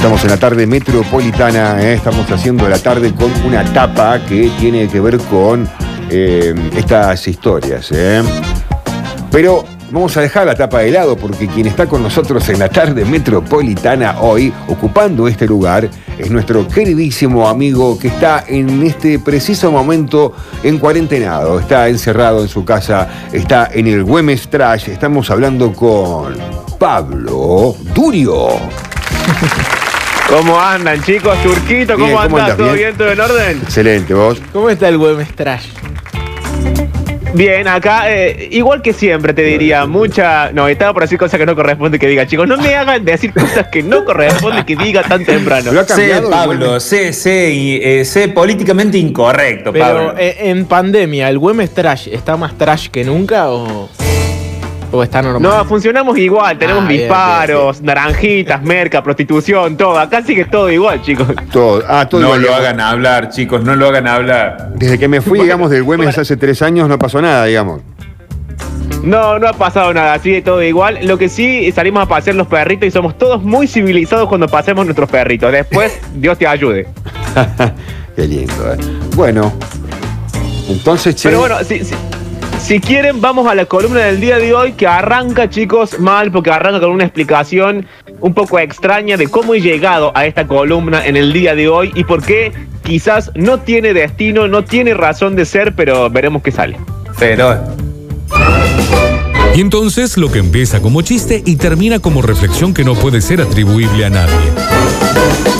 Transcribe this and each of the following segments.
Estamos en la tarde metropolitana, ¿eh? estamos haciendo la tarde con una tapa que tiene que ver con eh, estas historias. ¿eh? Pero vamos a dejar la tapa de lado porque quien está con nosotros en la tarde metropolitana hoy, ocupando este lugar, es nuestro queridísimo amigo que está en este preciso momento en cuarentenado, está encerrado en su casa, está en el Güemes Trash, estamos hablando con Pablo Durio. ¿Cómo andan, chicos? Turquito, ¿cómo, Bien, ¿cómo andas? ¿Todo Bien. ¿Todo en orden? Excelente, vos. ¿Cómo está el Wemestrash? Bien, acá, eh, igual que siempre te diría, mucha. No, estaba por decir cosas que no corresponde que diga, chicos. No me hagan decir cosas que no corresponde que diga tan temprano. Lo ha Sé, cambiado el Pablo, Güemes. sé, sé, y, eh, sé políticamente incorrecto, Pero Pablo. eh, en pandemia, ¿el Wemestrash está más trash que nunca o, o está normal? No, funcionamos igual, tenemos Ah, bien, disparos, naranjitas, merca, prostitución, todo. Acá sigue todo igual, chicos. Todo, ah, todo no igual, lo digamos. hagan hablar, chicos, no lo hagan hablar. Desde que me fui, digamos, del Güemes hace tres años no pasó nada, digamos. No, no ha pasado nada, sigue todo igual. Lo que sí, salimos a pasear los perritos y somos todos muy civilizados cuando pasemos nuestros perritos. Después, Dios te ayude. Qué lindo, ¿eh? Bueno, entonces, che, Pero bueno, si- si quieren, vamos a la columna del día de hoy que arranca, chicos, mal, porque arranca con una explicación un poco extraña de cómo he llegado a esta columna en el día de hoy y por qué quizás no tiene destino, no tiene razón de ser, pero veremos qué sale. Pero Y entonces lo que empieza como chiste y termina como reflexión que no puede ser atribuible a nadie.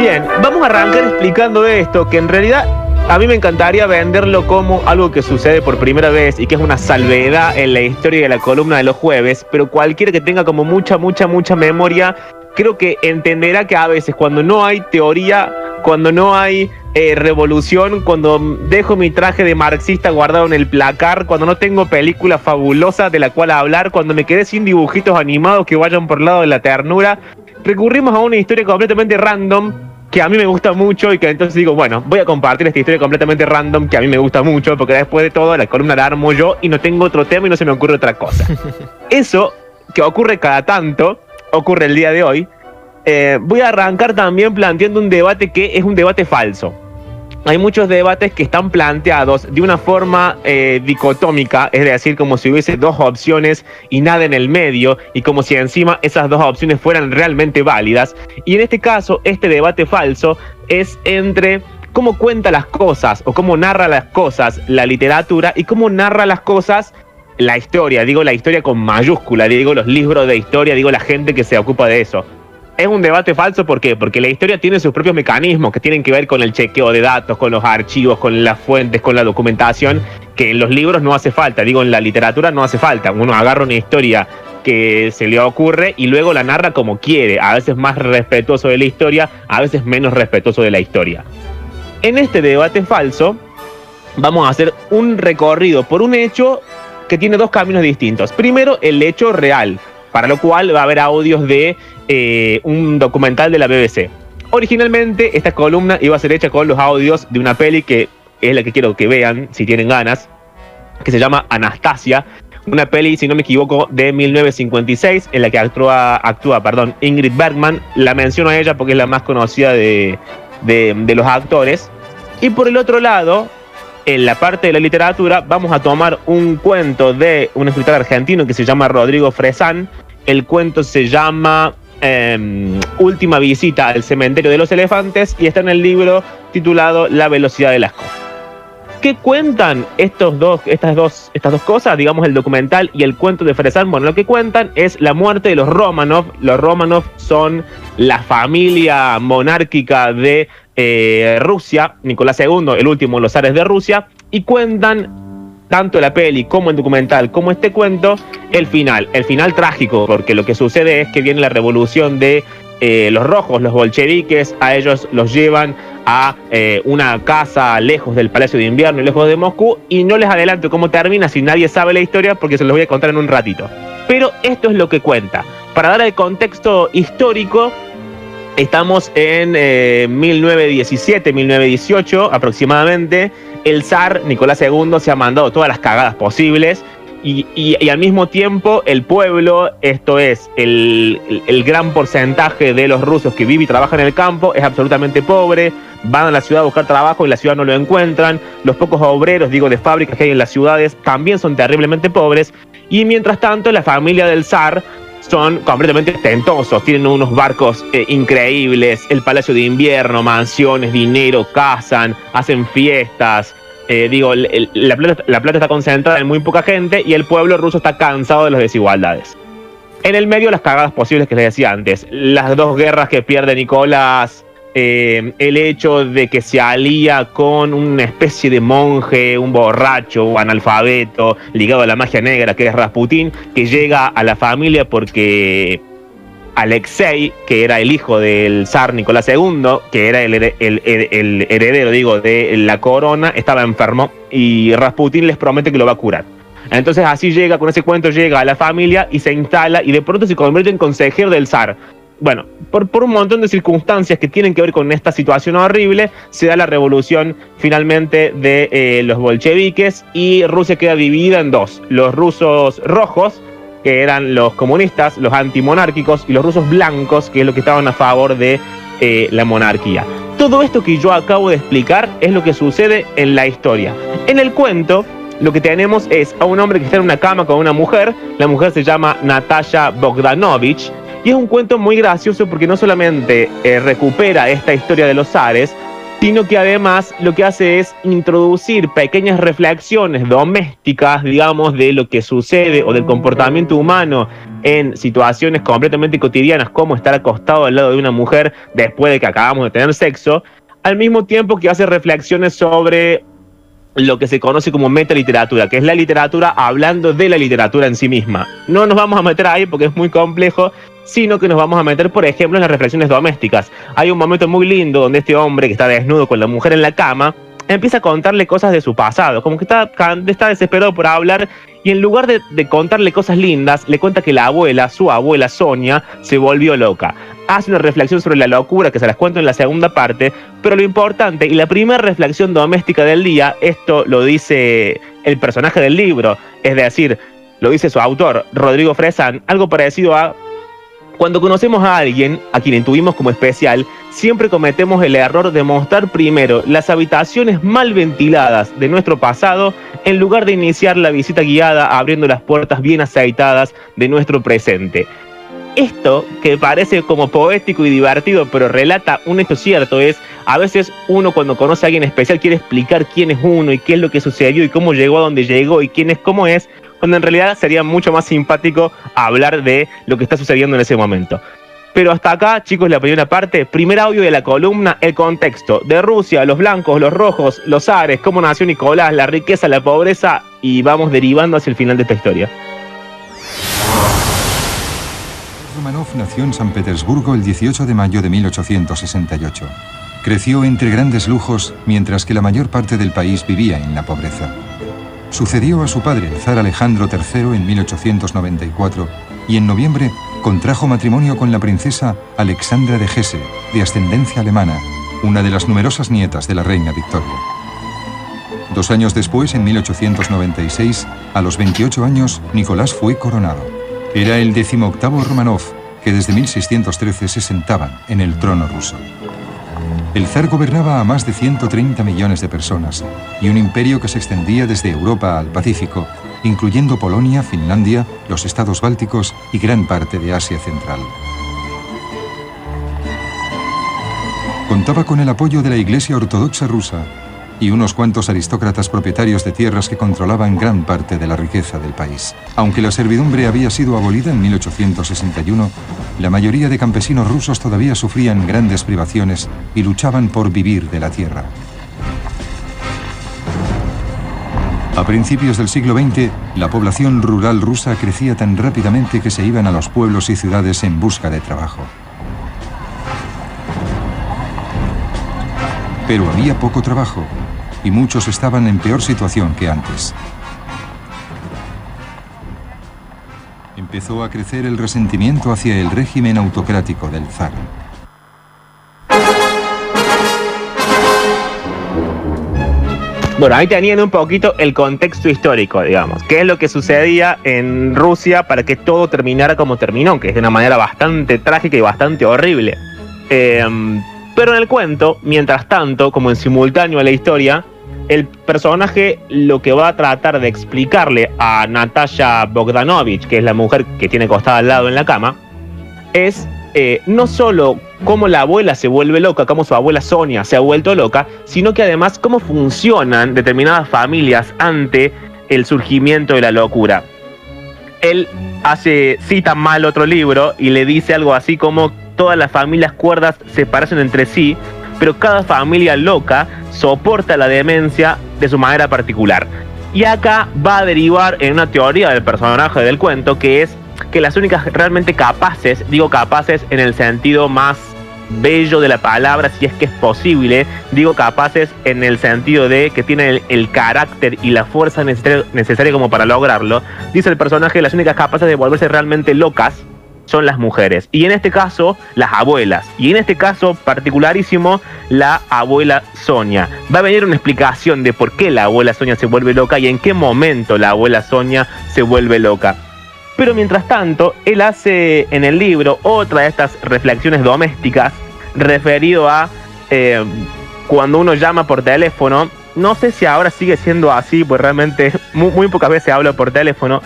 Bien, vamos a arrancar explicando esto, que en realidad a mí me encantaría venderlo como algo que sucede por primera vez y que es una salvedad en la historia de la columna de los jueves, pero cualquiera que tenga como mucha, mucha, mucha memoria, creo que entenderá que a veces cuando no hay teoría, cuando no hay eh, revolución, cuando dejo mi traje de marxista guardado en el placar, cuando no tengo película fabulosa de la cual hablar, cuando me quedé sin dibujitos animados que vayan por el lado de la ternura, recurrimos a una historia completamente random que a mí me gusta mucho y que entonces digo, bueno, voy a compartir esta historia completamente random que a mí me gusta mucho porque después de todo la columna la armo yo y no tengo otro tema y no se me ocurre otra cosa. Eso que ocurre cada tanto, ocurre el día de hoy. Eh, voy a arrancar también planteando un debate que es un debate falso. Hay muchos debates que están planteados de una forma eh, dicotómica, es decir, como si hubiese dos opciones y nada en el medio, y como si encima esas dos opciones fueran realmente válidas. Y en este caso, este debate falso es entre cómo cuenta las cosas o cómo narra las cosas la literatura y cómo narra las cosas la historia. Digo la historia con mayúscula, digo los libros de historia, digo la gente que se ocupa de eso es un debate falso, ¿por qué? Porque la historia tiene sus propios mecanismos que tienen que ver con el chequeo de datos, con los archivos, con las fuentes, con la documentación, que en los libros no hace falta, digo, en la literatura no hace falta. Uno agarra una historia que se le ocurre y luego la narra como quiere, a veces más respetuoso de la historia, a veces menos respetuoso de la historia. En este debate falso, vamos a hacer un recorrido por un hecho que tiene dos caminos distintos. Primero, el hecho real, para lo cual va a haber audios de eh, un documental de la BBC. Originalmente esta columna iba a ser hecha con los audios de una peli que es la que quiero que vean si tienen ganas, que se llama Anastasia, una peli, si no me equivoco, de 1956, en la que actúa, actúa perdón, Ingrid Bergman. La menciono a ella porque es la más conocida de, de- de los actores. Y por el otro lado, en la parte de la literatura, vamos a tomar un cuento de un escritor argentino que se llama Rodrigo Fresán. El cuento se llama eh, Última visita al cementerio de los elefantes y está en el libro titulado La velocidad de las cosas. ¿Qué cuentan estos dos, estas, dos, estas dos cosas? Digamos el documental y el cuento de Fresán. Bueno, lo que cuentan es la muerte de los Romanov. Los Romanov son la familia monárquica de eh, Rusia, Nicolás II, el último de los zares de Rusia, y cuentan tanto la peli como el documental, como este cuento, el final. El final trágico, porque lo que sucede es que viene la revolución de eh, los rojos, los bolcheviques, a ellos los llevan a eh, una casa lejos del Palacio de Invierno y lejos de Moscú, y no les adelanto cómo termina si nadie sabe la historia, porque se los voy a contar en un ratito. Pero esto es lo que cuenta. Para dar el contexto histórico, estamos en 1917, 1918 aproximadamente. El zar Nicolás II se ha mandado todas las cagadas posibles y, al mismo tiempo el pueblo, esto es, el, el, gran porcentaje de los rusos que vive y trabaja en el campo, es absolutamente pobre, van a la ciudad a buscar trabajo y la ciudad no lo encuentran, los pocos obreros, digo, de fábricas que hay en las ciudades también son terriblemente pobres, y mientras tanto la familia del zar son completamente ostentosos, tienen unos barcos eh, increíbles, el palacio de invierno, mansiones, dinero, cazan, hacen fiestas, eh, digo, la, plata, la plata está concentrada en muy poca gente y el pueblo ruso está cansado de las desigualdades. En el medio, las cagadas posibles que les decía antes. Las dos guerras que pierde Nicolás, eh, el hecho de que se alía con una especie de monje, un borracho, un analfabeto, ligado a la magia negra, que es Rasputín, que llega a la familia porque Alexei, que era el hijo del zar Nicolás II, que era el, heredero, digo, de la corona, estaba enfermo y Rasputin les promete que lo va a curar. Entonces así llega, con ese cuento llega a la familia y se instala y de pronto se convierte en consejero del zar. Bueno, por, un montón de circunstancias que tienen que ver con esta situación horrible, se da la revolución finalmente de eh, los bolcheviques y Rusia queda dividida en dos. Los rusos rojos, que eran los comunistas, los antimonárquicos, y los rusos blancos, que es lo que estaban a favor de eh, la monarquía. Todo esto que yo acabo de explicar es lo que sucede en la historia. En el cuento, lo que tenemos es a un hombre que está en una cama con una mujer, la mujer se llama Natasha Bogdanovich, y es un cuento muy gracioso porque no solamente eh, recupera esta historia de los zares, sino que además lo que hace es introducir pequeñas reflexiones domésticas, digamos, de lo que sucede o del comportamiento humano en situaciones completamente cotidianas, como estar acostado al lado de una mujer después de que acabamos de tener sexo, al mismo tiempo que hace reflexiones sobre lo que se conoce como metaliteratura, que es la literatura hablando de la literatura en sí misma. No nos vamos a meter ahí porque es muy complejo, sino que nos vamos a meter, por ejemplo, en las reflexiones domésticas. Hay un momento muy lindo donde este hombre que está desnudo con la mujer en la cama empieza a contarle cosas de su pasado, como que está, desesperado por hablar y en lugar de, de, contarle cosas lindas, le cuenta que la abuela, su abuela Sonia, se volvió loca. Hace una reflexión sobre la locura que se las cuento en la segunda parte, pero lo importante y la primera reflexión doméstica del día, esto lo dice el personaje del libro, es decir, lo dice su autor, Rodrigo Fresan, algo parecido a cuando conocemos a alguien, a quien intuimos como especial, siempre cometemos el error de mostrar primero las habitaciones mal ventiladas de nuestro pasado en lugar de iniciar la visita guiada abriendo las puertas bien aceitadas de nuestro presente. Esto, que parece como poético y divertido, pero relata un hecho cierto, es a veces uno cuando conoce a alguien especial quiere explicar quién es uno y qué es lo que sucedió y cómo llegó a donde llegó y quién es cómo es, cuando en realidad sería mucho más simpático hablar de lo que está sucediendo en ese momento. Pero hasta acá, chicos, la primera parte, primer audio de la columna, el contexto de Rusia, los blancos, los rojos, los ares, cómo nació Nicolás, la riqueza, la pobreza, y vamos derivando hacia el final de esta historia. Romanov nació en San Petersburgo el 18 de mayo de 1868. Creció entre grandes lujos mientras que la mayor parte del país vivía en la pobreza. Sucedió a su padre, el zar Alejandro III, en 1894 y en noviembre contrajo matrimonio con la princesa Alexandra de Hesse, de ascendencia alemana, una de las numerosas nietas de la reina Victoria. Dos años después, en 1896, a los 28 años, Nicolás fue coronado. Era el decimoctavo Romanov, que desde 1613 se sentaban en el trono ruso. El zar gobernaba a más de 130 millones de personas y un imperio que se extendía desde Europa al Pacífico, incluyendo Polonia, Finlandia, los estados bálticos y gran parte de Asia Central. Contaba con el apoyo de la Iglesia Ortodoxa rusa y unos cuantos aristócratas propietarios de tierras que controlaban gran parte de la riqueza del país. Aunque la servidumbre había sido abolida en 1861, la mayoría de campesinos rusos todavía sufrían grandes privaciones y luchaban por vivir de la tierra. A principios del siglo XX, la población rural rusa crecía tan rápidamente que se iban a los pueblos y ciudades en busca de trabajo. Pero había poco trabajo y muchos estaban en peor situación que antes. Empezó a crecer el resentimiento hacia el régimen autocrático del zar. Bueno, ahí tenían un poquito el contexto histórico, digamos. ¿Qué es lo que sucedía en Rusia para que todo terminara como terminó? Que es de una manera bastante trágica y bastante horrible. Em, pero en el cuento, mientras tanto, como en simultáneo a la historia, el personaje lo que va a tratar de explicarle a Natasha Bogdanovich, que es la mujer que tiene acostada al lado en la cama, es eh, no solo cómo la abuela se vuelve loca, cómo su abuela Sonia se ha vuelto loca, sino que además cómo funcionan determinadas familias ante el surgimiento de la locura. Él hace, cita mal otro libro y le dice algo así como todas las familias cuerdas se parecen entre sí, pero cada familia loca soporta la demencia de su manera particular. Y acá va a derivar en una teoría del personaje del cuento que es que las únicas realmente capaces, digo capaces en el sentido más bello de la palabra, si es que es posible, digo capaces en el sentido de que tienen el, carácter y la fuerza necesaria, como para lograrlo, dice el personaje, las únicas capaces de volverse realmente locas son las mujeres. Y en este caso, las abuelas. Y en este caso particularísimo, la abuela Sonia. Va a venir una explicación de por qué la abuela Sonia se vuelve loca y en qué momento la abuela Sonia se vuelve loca. Pero mientras tanto, él hace en el libro otra de estas reflexiones domésticas referido a eh, cuando uno llama por teléfono. No sé si ahora sigue siendo así, pues realmente muy, pocas veces hablo por teléfono.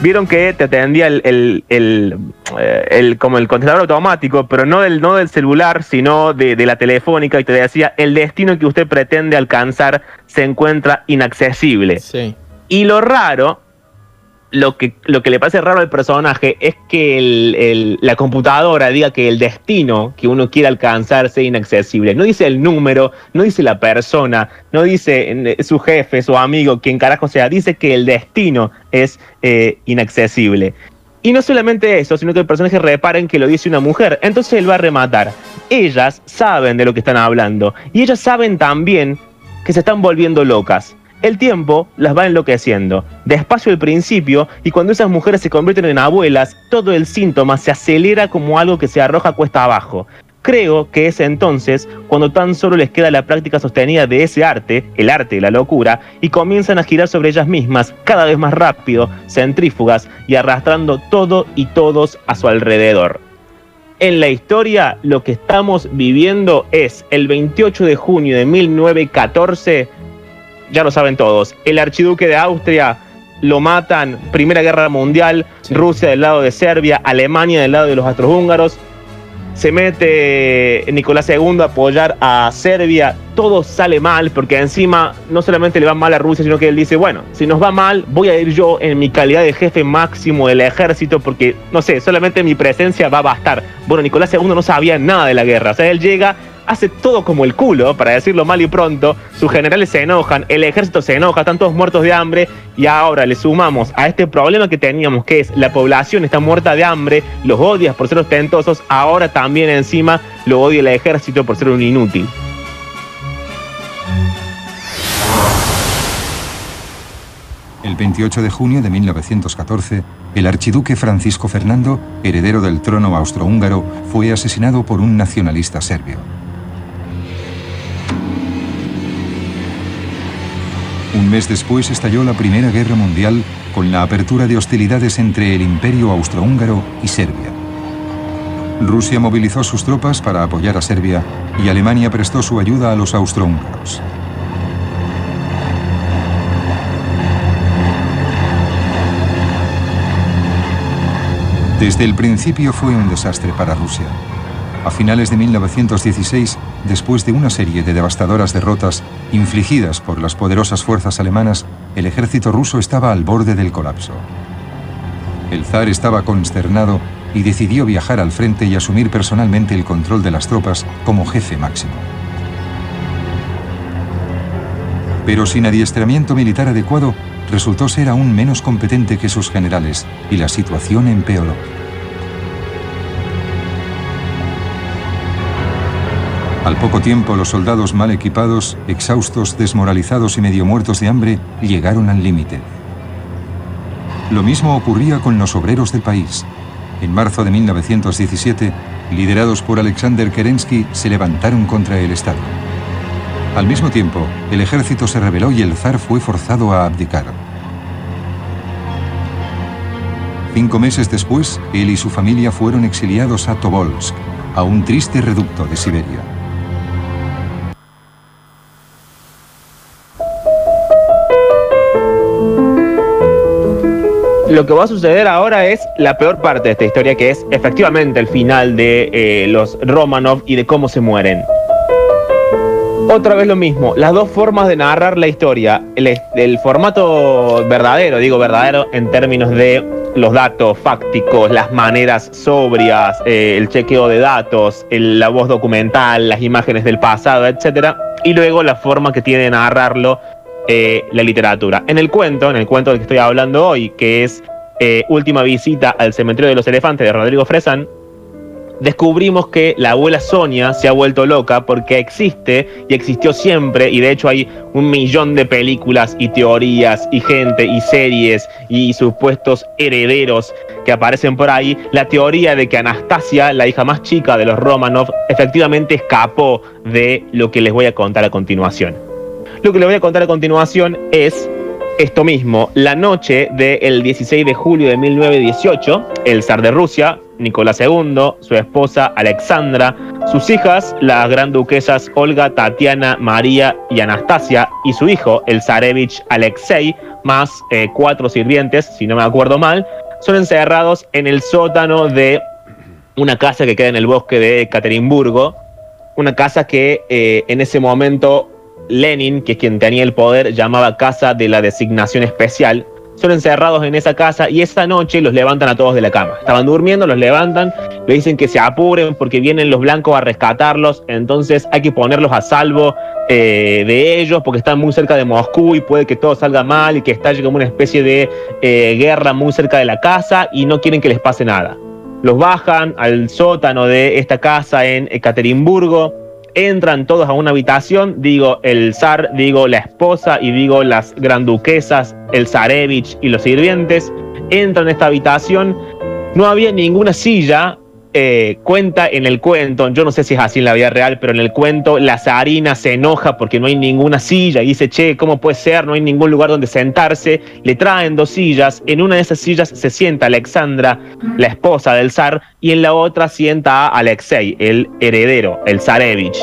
Vieron que te atendía el, eh, como el contestador automático, pero no del, no del celular, sino de, de la telefónica, y te decía, el destino que usted pretende alcanzar se encuentra inaccesible. Sí. Y lo raro lo que, lo que le parece raro al personaje es que la computadora diga que el destino que uno quiere alcanzar sea inaccesible. No dice el número, no dice la persona, no dice eh, su jefe, su amigo, quien carajo sea, dice que el destino es eh, inaccesible. Y no solamente eso, sino que el personaje reparen que lo dice una mujer. Entonces él va a rematar. Ellas saben de lo que están hablando. Y ellas saben también que se están volviendo locas. El tiempo las va enloqueciendo, despacio al principio, y cuando esas mujeres se convierten en abuelas, todo el síntoma se acelera como algo que se arroja cuesta abajo. Creo que es entonces cuando tan solo les queda la práctica sostenida de ese arte, el arte de la locura, y comienzan a girar sobre ellas mismas cada vez más rápido, centrífugas y arrastrando todo y todos a su alrededor. En la historia lo que estamos viviendo es el 28 de junio de 1914 ya lo saben todos. El archiduque de Austria lo matan, Primera Guerra Mundial, Rusia del lado de Serbia, Alemania del lado de los astrohúngaros. Se mete Nicolás II a apoyar a Serbia, todo sale mal porque encima no solamente le va mal a Rusia, sino que él dice, bueno, si nos va mal, voy a ir yo en mi calidad de jefe máximo del ejército porque, no sé, solamente mi presencia va a bastar. Bueno, Nicolás II no sabía nada de la guerra, o sea, él llega, hace todo como el culo, para decirlo mal y pronto, sus generales se enojan, el ejército se enoja, están todos muertos de hambre y ahora le sumamos a este problema que teníamos, que es la población está muerta de hambre, los odias por ser ostentosos, ahora también encima lo odia el ejército por ser un inútil. El 28 de junio de 1914, el archiduque Francisco Fernando, heredero del trono austrohúngaro, fue asesinado por un nacionalista serbio. Un mes después estalló la Primera Guerra Mundial con la apertura de hostilidades entre el Imperio Austrohúngaro y Serbia. Rusia movilizó sus tropas para apoyar a Serbia y Alemania prestó su ayuda a los austrohúngaros. Desde el principio fue un desastre para Rusia. A finales de 1916, después de una serie de devastadoras derrotas infligidas por las poderosas fuerzas alemanas, el ejército ruso estaba al borde del colapso. El zar estaba consternado y decidió viajar al frente y asumir personalmente el control de las tropas como jefe máximo. Pero sin adiestramiento militar adecuado, resultó ser aún menos competente que sus generales y la situación empeoró. Al poco tiempo, los soldados mal equipados, exhaustos, desmoralizados y medio muertos de hambre, llegaron al límite. Lo mismo ocurría con los obreros del país. En marzo de 1917, liderados por Alexander Kerensky, se levantaron contra el Estado. Al mismo tiempo, el ejército se rebeló y el zar fue forzado a abdicar. Cinco meses después, él y su familia fueron exiliados a Tobolsk, a un triste reducto de Siberia. Lo que va a suceder ahora es la peor parte de esta historia, que es efectivamente el final de eh, los Romanov y de cómo se mueren. Otra vez lo mismo, las dos formas de narrar la historia. El, formato verdadero, digo verdadero en términos de los datos fácticos, las maneras sobrias, eh, el chequeo de datos, la voz documental, las imágenes del pasado, etc. Y luego la forma que tiene de narrarlo eh, la literatura. En el cuento, en el cuento del que estoy hablando hoy, que es eh, Última visita al cementerio de los elefantes de Rodrigo Fresan, descubrimos que la abuela Sonia se ha vuelto loca porque existe y existió siempre y de hecho hay un millón de películas y teorías y gente y series y supuestos herederos que aparecen por ahí, la teoría de que Anastasia, la hija más chica de los Romanov, efectivamente escapó de lo que les voy a contar a continuación. Lo que les voy a contar a continuación es esto mismo. La noche del 16 de julio de 1918, el zar de Rusia, Nicolás II, su esposa Alexandra, sus hijas, las gran duquesas Olga, Tatiana, María y Anastasia, y su hijo, el zarevich Alexei, más eh, cuatro sirvientes, si no me acuerdo mal, son encerrados en el sótano de una casa que queda en el bosque de Ekaterimburgo, una casa que eh, en ese momento Lenin, que es quien tenía el poder, llamaba Casa de la Designación Especial. Son encerrados en esa casa y esa noche los levantan a todos de la cama. Estaban durmiendo, los levantan, le dicen que se apuren porque vienen los blancos a rescatarlos, entonces hay que ponerlos a salvo eh, de ellos porque están muy cerca de Moscú y puede que todo salga mal y que estalle como una especie de eh, guerra muy cerca de la casa y no quieren que les pase nada. Los bajan al sótano de esta casa en Ekaterimburgo entran todos a una habitación, digo el zar, digo la esposa y digo las granduquesas, el zarevich y los sirvientes, entran a esta habitación, no había ninguna silla, eh, cuenta en el cuento, yo no sé si es así en la vida real, pero en el cuento la zarina se enoja porque no hay ninguna silla y dice, che, ¿cómo puede ser? No hay ningún lugar donde sentarse. Le traen dos sillas, en una de esas sillas se sienta Alexandra, la esposa del zar, y en la otra sienta a Alexei, el heredero, el zarevich.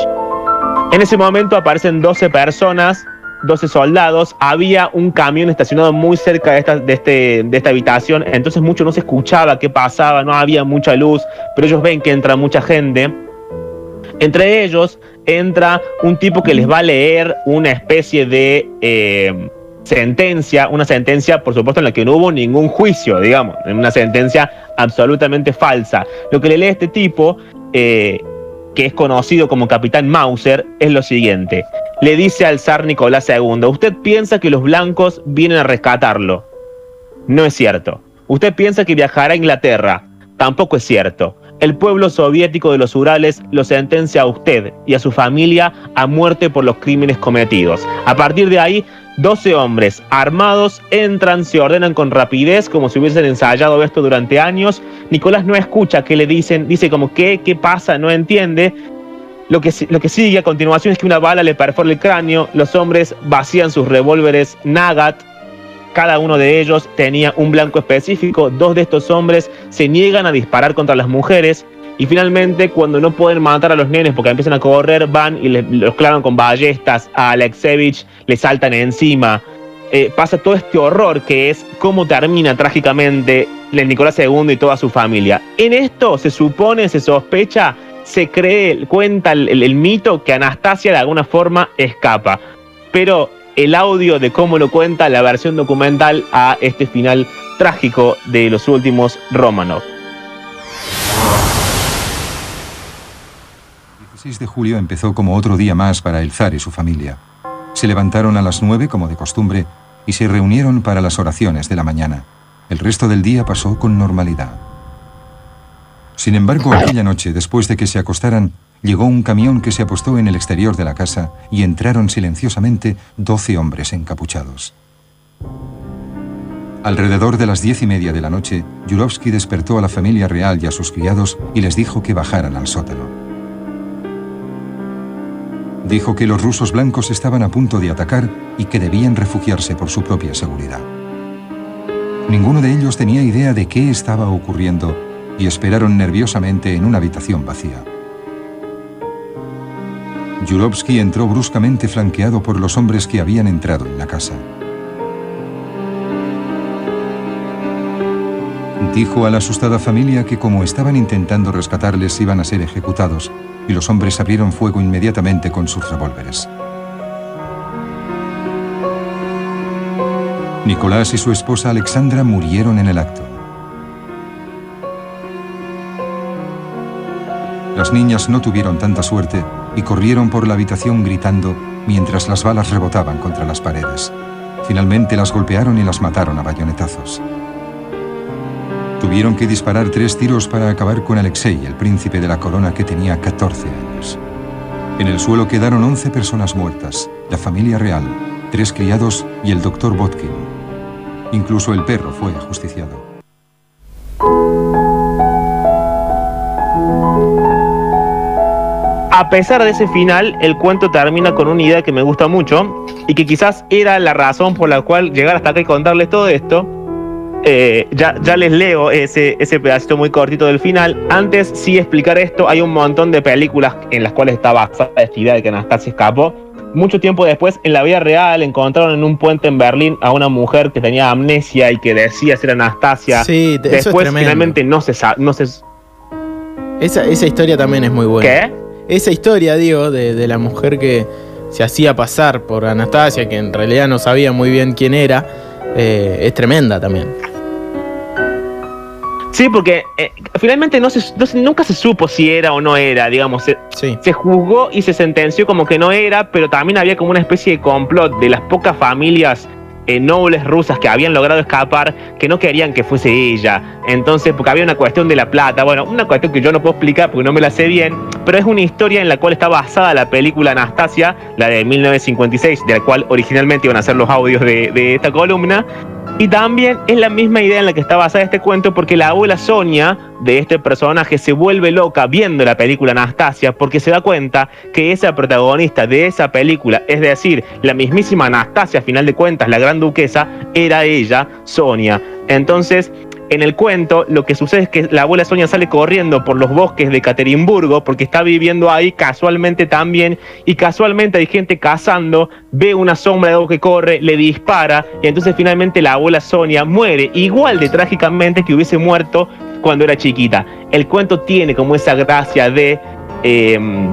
En ese momento aparecen 12 personas 12 soldados, había un camión estacionado muy cerca de esta, de, este, de esta habitación, entonces mucho no se escuchaba qué pasaba, no había mucha luz, pero ellos ven que entra mucha gente. Entre ellos entra un tipo que les va a leer una especie de eh, sentencia, una sentencia por supuesto en la que no hubo ningún juicio, digamos, una sentencia absolutamente falsa. Lo que le lee este tipo... Eh, que es conocido como Capitán Mauser, es lo siguiente. Le dice al zar Nicolás II, usted piensa que los blancos vienen a rescatarlo. No es cierto. Usted piensa que viajará a Inglaterra. Tampoco es cierto. El pueblo soviético de los Urales lo sentencia a usted y a su familia a muerte por los crímenes cometidos. A partir de ahí, 12 hombres armados entran, se ordenan con rapidez, como si hubiesen ensayado esto durante años. Nicolás no escucha qué le dicen, dice como, ¿qué? ¿Qué pasa? No entiende. Lo que, lo que sigue a continuación es que una bala le perfora el cráneo, los hombres vacían sus revólveres Nagat, cada uno de ellos tenía un blanco específico, dos de estos hombres se niegan a disparar contra las mujeres, y finalmente, cuando no pueden matar a los nenes porque empiezan a correr, van y los clavan con ballestas. A Alexevich le saltan encima. Eh, pasa todo este horror que es cómo termina trágicamente Nicolás II y toda su familia. En esto se supone, se sospecha, se cree, cuenta el mito que Anastasia de alguna forma escapa. Pero el audio de cómo lo cuenta la versión documental a este final trágico de los últimos Romanov. 6 de julio empezó como otro día más para el zar y su familia. Se levantaron a las nueve, como de costumbre, y se reunieron para las oraciones de la mañana. El resto del día pasó con normalidad. Sin embargo, aquella noche, después de que se acostaran, llegó un camión que se apostó en el exterior de la casa y entraron silenciosamente doce hombres encapuchados. Alrededor de las diez y media de la noche, Yurovsky despertó a la familia real y a sus criados y les dijo que bajaran al sótano. Dijo que los rusos blancos estaban a punto de atacar y que debían refugiarse por su propia seguridad. Ninguno de ellos tenía idea de qué estaba ocurriendo y esperaron nerviosamente en una habitación vacía. Yurovsky entró bruscamente flanqueado por los hombres que habían entrado en la casa. Dijo a la asustada familia que como estaban intentando rescatarles iban a ser ejecutados y los hombres abrieron fuego inmediatamente con sus revólveres. Nicolás y su esposa Alexandra murieron en el acto. Las niñas no tuvieron tanta suerte y corrieron por la habitación gritando mientras las balas rebotaban contra las paredes. Finalmente las golpearon y las mataron a bayonetazos. Tuvieron que disparar tres tiros para acabar con Alexei, el príncipe de la corona que tenía 14 años. En el suelo quedaron 11 personas muertas, la familia real, tres criados y el doctor Botkin. Incluso el perro fue ajusticiado. A pesar de ese final, el cuento termina con una idea que me gusta mucho y que quizás era la razón por la cual llegar hasta acá y contarles todo esto. Eh, ya, ya les leo ese, ese pedacito muy cortito del final. Antes, sí explicar esto, hay un montón de películas en las cuales está basada esta idea de que Anastasia escapó. Mucho tiempo después, en la vida real, encontraron en un puente en Berlín a una mujer que tenía amnesia y que decía ser Anastasia. Sí, eso es después, finalmente, no se sabe. No se, Esa, esa historia también es muy buena. ¿Qué? Esa historia, digo, de, de la mujer que se hacía pasar por Anastasia, que en realidad no sabía muy bien quién era, eh, es tremenda también. Sí, porque eh, finalmente no se, no se- nunca se supo si era o no era, digamos. Se, Sí. se juzgó y se sentenció como que no era, pero también había como una especie de complot de las pocas familias eh, nobles rusas que habían logrado escapar, que no querían que fuese ella. Entonces, porque había una cuestión de la plata, bueno, una cuestión que yo no puedo explicar porque no me la sé bien, pero es una historia en la cual está basada la película Anastasia, la de 1956, de la cual originalmente iban a ser los audios de, de esta columna. Y también es la misma idea en la que está basada este cuento porque la abuela Sonia de este personaje se vuelve loca viendo la película Anastasia porque se da cuenta que esa protagonista de esa película, es decir, la mismísima Anastasia, a final de cuentas, la gran duquesa, era ella, Sonia. Entonces, en el cuento, lo que sucede es que la abuela Sonia sale corriendo por los bosques de Caterimburgo porque está viviendo ahí casualmente también y casualmente hay gente cazando, ve una sombra de algo que corre, le dispara y entonces finalmente la abuela Sonia muere igual de trágicamente que hubiese muerto cuando era chiquita. El cuento tiene como esa gracia de... em,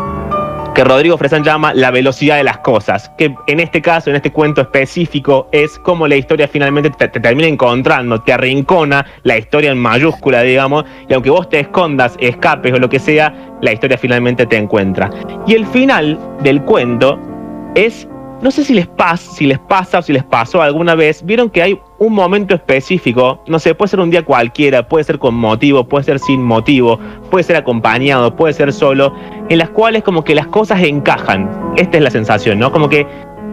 que Rodrigo Fresán llama la velocidad de las cosas, que en este caso, en este cuento específico, es como la historia finalmente te, te termina encontrando, te arrincona la historia en mayúscula, digamos, y aunque vos te escondas, escapes o lo que sea, la historia finalmente te encuentra. Y el final del cuento es, no sé si les pasa, si les pasa o si les pasó alguna vez, vieron que hay un momento específico, no sé, puede ser un día cualquiera, puede ser con motivo, puede ser sin motivo, puede ser acompañado, puede ser solo, en las cuales como que las cosas encajan. Esta es la sensación, ¿no? Como que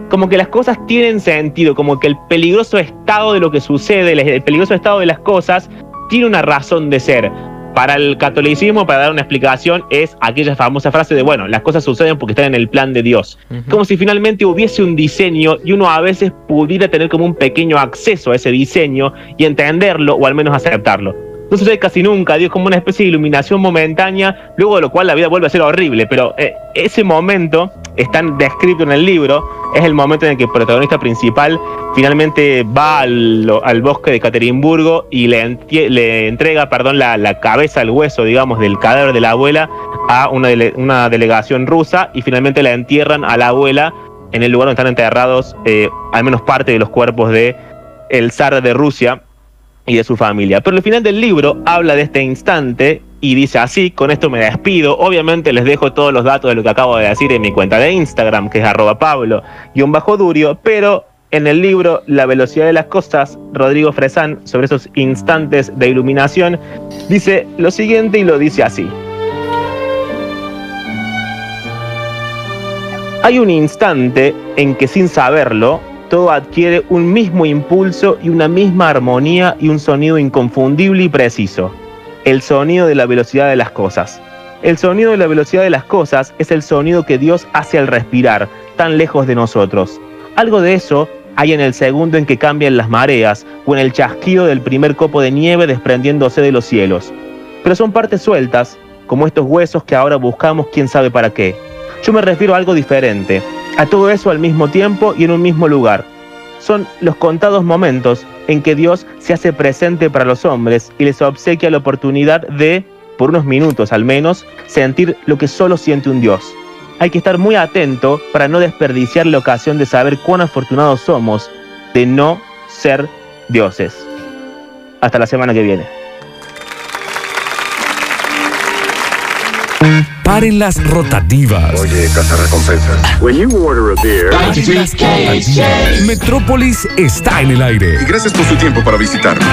como que las cosas tienen sentido, como que el peligroso estado de lo que sucede, el- el peligroso estado de las cosas tiene una razón de ser. Para el catolicismo, para dar una explicación, es aquella famosa frase de, bueno, las cosas suceden porque están en el plan de Dios. Como si finalmente hubiese un diseño y uno a veces pudiera tener como un pequeño acceso a ese diseño y entenderlo o al menos aceptarlo. No sucede casi nunca, Dios como una especie de iluminación momentánea, luego de lo cual la vida vuelve a ser horrible, pero eh, ese momento está descrito en el libro, es el momento en el que el protagonista principal finalmente va al, al bosque de Caterimburgo y le, le entrega perdón, la, la cabeza, el hueso, digamos, del cadáver de la abuela a una, una delegación rusa y finalmente la entierran a la abuela en el lugar donde están enterrados eh, al menos parte de los cuerpos de el zar de Rusia y de su familia. Pero el final del libro habla de este instante y dice así, con esto me despido. Obviamente les dejo todos los datos de lo que acabo de decir en mi cuenta de Instagram, que es arroba pablo y un bajo durio, pero en el libro La velocidad de las cosas, Rodrigo Fresán, sobre esos instantes de iluminación, dice lo siguiente y lo dice así. Hay un instante en que sin saberlo, todo adquiere un mismo impulso y una misma armonía y un sonido inconfundible y preciso. El sonido de la velocidad de las cosas. El sonido de la velocidad de las cosas es el sonido que Dios hace al respirar, tan lejos de nosotros. Algo de eso hay en el segundo en que cambian las mareas o en el chasquido del primer copo de nieve desprendiéndose de los cielos. Pero son partes sueltas, como estos huesos que ahora buscamos quién sabe para qué. Yo me refiero a algo diferente, a todo eso al mismo tiempo y en un mismo lugar. Son los contados momentos en que Dios se hace presente para los hombres y les obsequia la oportunidad de, por unos minutos al menos, sentir lo que solo siente un Dios. Hay que estar muy atento para no desperdiciar la ocasión de saber cuán afortunados somos de no ser dioses. Hasta la semana que viene. Paren las rotativas. Oye, recompensas. When you order a beer. Metrópolis está en el aire. Y gracias por su tiempo para visitarnos.